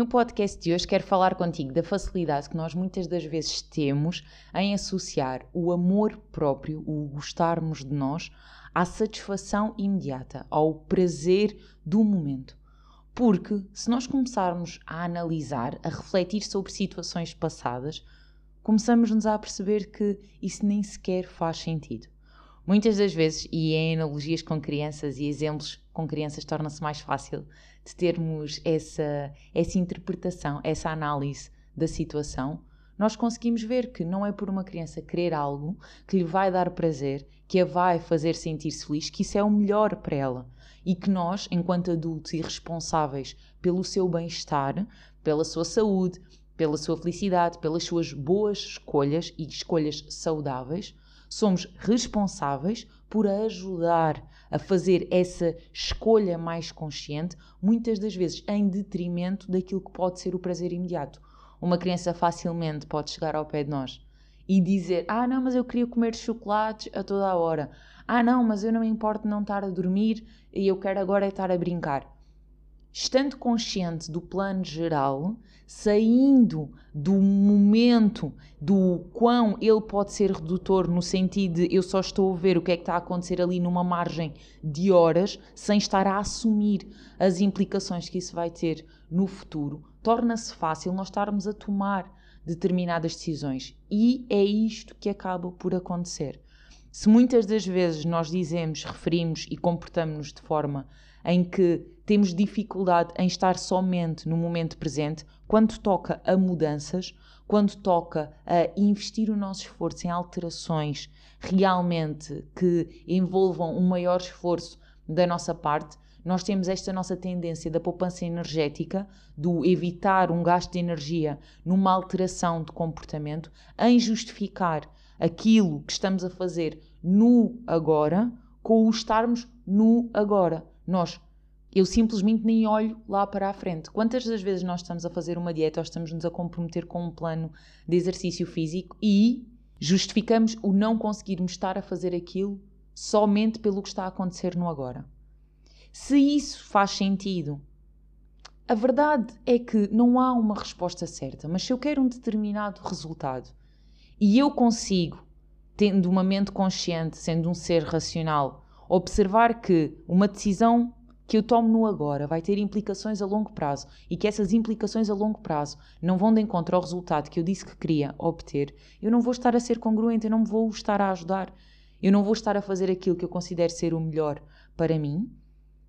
No podcast de hoje quero falar contigo da facilidade que nós muitas das vezes temos em associar o amor próprio, o gostarmos de nós, à satisfação imediata, ao prazer do momento. Porque se nós começarmos a analisar, a refletir sobre situações passadas, começamos-nos a perceber que isso nem sequer faz sentido. Muitas das vezes, e em analogias com crianças e exemplos com crianças, torna-se mais fácil de termos essa, essa interpretação, essa análise da situação. Nós conseguimos ver que não é por uma criança querer algo que lhe vai dar prazer, que a vai fazer sentir-se feliz, que isso é o melhor para ela. E que nós, enquanto adultos e responsáveis pelo seu bem-estar, pela sua saúde, pela sua felicidade, pelas suas boas escolhas e escolhas saudáveis, somos responsáveis por ajudar a fazer essa escolha mais consciente, muitas das vezes em detrimento daquilo que pode ser o prazer imediato. Uma criança facilmente pode chegar ao pé de nós e dizer: Ah, não, mas eu queria comer chocolates a toda a hora. Ah, não, mas eu não me importo não estar a dormir e eu quero agora é estar a brincar estando consciente do plano geral, saindo do momento do quão ele pode ser redutor no sentido de eu só estou a ver o que é que está a acontecer ali numa margem de horas, sem estar a assumir as implicações que isso vai ter no futuro, torna-se fácil nós estarmos a tomar determinadas decisões. E é isto que acaba por acontecer. Se muitas das vezes nós dizemos, referimos e comportamos-nos de forma em que temos dificuldade em estar somente no momento presente, quando toca a mudanças, quando toca a investir o nosso esforço em alterações realmente que envolvam um maior esforço da nossa parte, nós temos esta nossa tendência da poupança energética, do evitar um gasto de energia numa alteração de comportamento, em justificar aquilo que estamos a fazer no agora com o estarmos no agora. Nós eu simplesmente nem olho lá para a frente. Quantas das vezes nós estamos a fazer uma dieta ou estamos-nos a comprometer com um plano de exercício físico e justificamos o não conseguirmos estar a fazer aquilo somente pelo que está a acontecer no agora? Se isso faz sentido, a verdade é que não há uma resposta certa, mas se eu quero um determinado resultado e eu consigo, tendo uma mente consciente, sendo um ser racional, observar que uma decisão que eu tomo no agora vai ter implicações a longo prazo e que essas implicações a longo prazo não vão de encontro ao resultado que eu disse que queria obter, eu não vou estar a ser congruente, eu não vou estar a ajudar, eu não vou estar a fazer aquilo que eu considero ser o melhor para mim,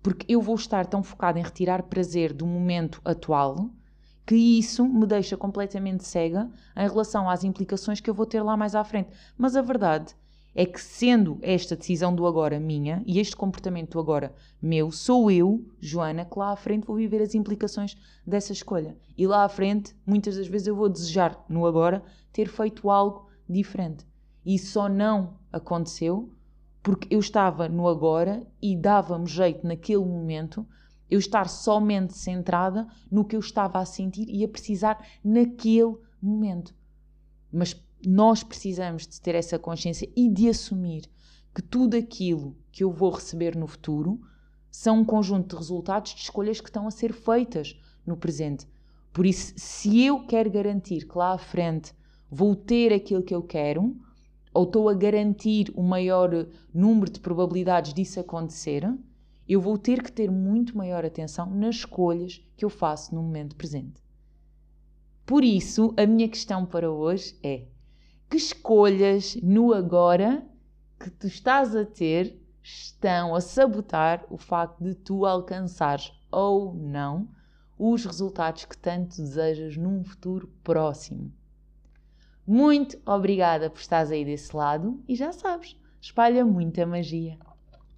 porque eu vou estar tão focado em retirar prazer do momento atual que isso me deixa completamente cega em relação às implicações que eu vou ter lá mais à frente. Mas a verdade é que, sendo esta decisão do agora minha e este comportamento do agora meu, sou eu, Joana, que lá à frente vou viver as implicações dessa escolha. E lá à frente, muitas das vezes, eu vou desejar no agora ter feito algo diferente. E só não aconteceu porque eu estava no agora e dava-me jeito naquele momento eu estar somente centrada no que eu estava a sentir e a precisar naquele momento. Mas nós precisamos de ter essa consciência e de assumir que tudo aquilo que eu vou receber no futuro são um conjunto de resultados de escolhas que estão a ser feitas no presente. Por isso, se eu quero garantir que lá à frente vou ter aquilo que eu quero, ou estou a garantir o maior número de probabilidades disso acontecer, eu vou ter que ter muito maior atenção nas escolhas que eu faço no momento presente. Por isso, a minha questão para hoje é: que escolhas no agora que tu estás a ter estão a sabotar o facto de tu alcançares ou não os resultados que tanto desejas num futuro próximo. Muito obrigada por estares aí desse lado e já sabes, espalha muita magia.